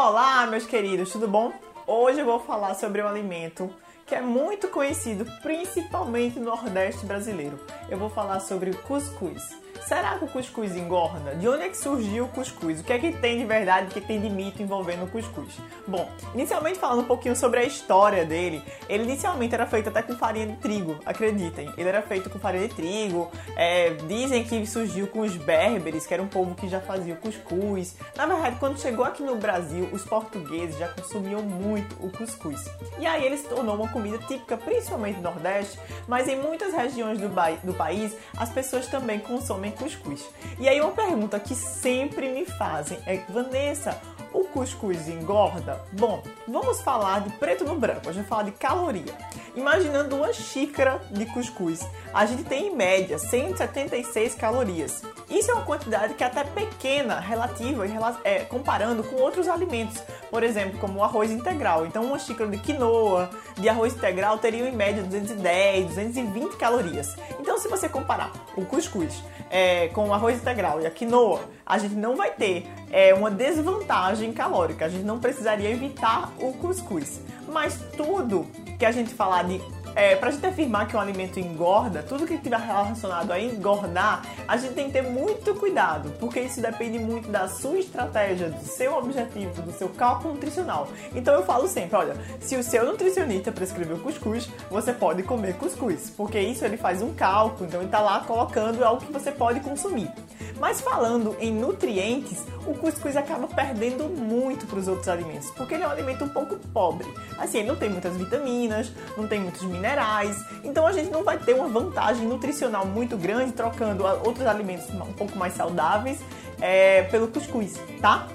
Olá, meus queridos, tudo bom? Hoje eu vou falar sobre um alimento que é muito conhecido principalmente no Nordeste brasileiro. Eu vou falar sobre o cuscuz. Será que o cuscuz engorda? De onde é que surgiu o cuscuz? O que é que tem de verdade, o que, é que tem de mito envolvendo o cuscuz? Bom, inicialmente falando um pouquinho sobre a história dele, ele inicialmente era feito até com farinha de trigo, acreditem. Ele era feito com farinha de trigo. É, dizem que surgiu com os berberes, que era um povo que já fazia o cuscuz. Na verdade, quando chegou aqui no Brasil, os portugueses já consumiam muito o cuscuz. E aí ele se tornou uma comida típica, principalmente do Nordeste, mas em muitas regiões do, do país as pessoas também consomem cuscuz. E aí uma pergunta que sempre me fazem é, Vanessa, o cuscuz engorda? Bom, vamos falar de preto no branco, a gente vai falar de caloria. Imaginando uma xícara de cuscuz, a gente tem em média 176 calorias. Isso é uma quantidade que é até pequena, relativa, é, comparando com outros alimentos, por exemplo, como o arroz integral. Então, uma xícara de quinoa, de arroz integral, teria em média 210, 220 calorias. Então, se você comparar o cuscuz é, com o arroz integral e a quinoa, a gente não vai ter é, uma desvantagem calórica. A gente não precisaria evitar o cuscuz. Mas tudo que a gente falar de é, pra gente afirmar que um alimento engorda, tudo que estiver relacionado a engordar, a gente tem que ter muito cuidado, porque isso depende muito da sua estratégia, do seu objetivo, do seu cálculo nutricional. Então eu falo sempre, olha, se o seu nutricionista prescreveu cuscuz, você pode comer cuscuz, porque isso ele faz um cálculo, então ele tá lá colocando algo que você pode consumir. Mas falando em nutrientes, o cuscuz acaba perdendo muito para os outros alimentos, porque ele é um alimento um pouco pobre. Assim, ele não tem muitas vitaminas, não tem muitos minerais, então a gente não vai ter uma vantagem nutricional muito grande trocando outros alimentos um pouco mais saudáveis é, pelo cuscuz, tá?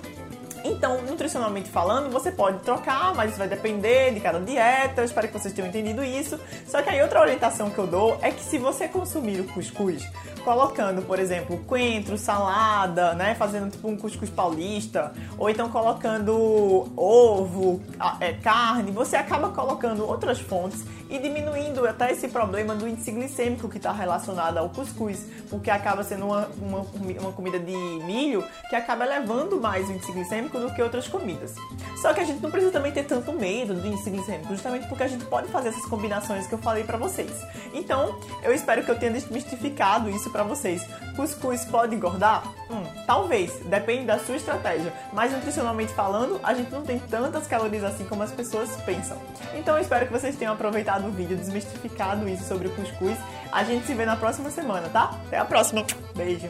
Então, nutricionalmente falando, você pode trocar, mas isso vai depender de cada dieta. Eu espero que vocês tenham entendido isso. Só que aí outra orientação que eu dou é que se você consumir o cuscuz colocando, por exemplo, coentro, salada, né? Fazendo tipo um cuscuz paulista, ou então colocando ovo, é, carne, você acaba colocando outras fontes e diminuindo até esse problema do índice glicêmico que está relacionado ao cuscuz, porque acaba sendo uma, uma, uma comida de milho que acaba levando mais o índice do que outras comidas. Só que a gente não precisa também ter tanto medo do índice glicêmico, justamente porque a gente pode fazer essas combinações que eu falei para vocês. Então, eu espero que eu tenha desmistificado isso para vocês. Cuscuz pode engordar? Hum, talvez, depende da sua estratégia. Mas nutricionalmente falando, a gente não tem tantas calorias assim como as pessoas pensam. Então eu espero que vocês tenham aproveitado o vídeo, desmistificado isso sobre o cuscuz. A gente se vê na próxima semana, tá? Até a próxima. Beijo.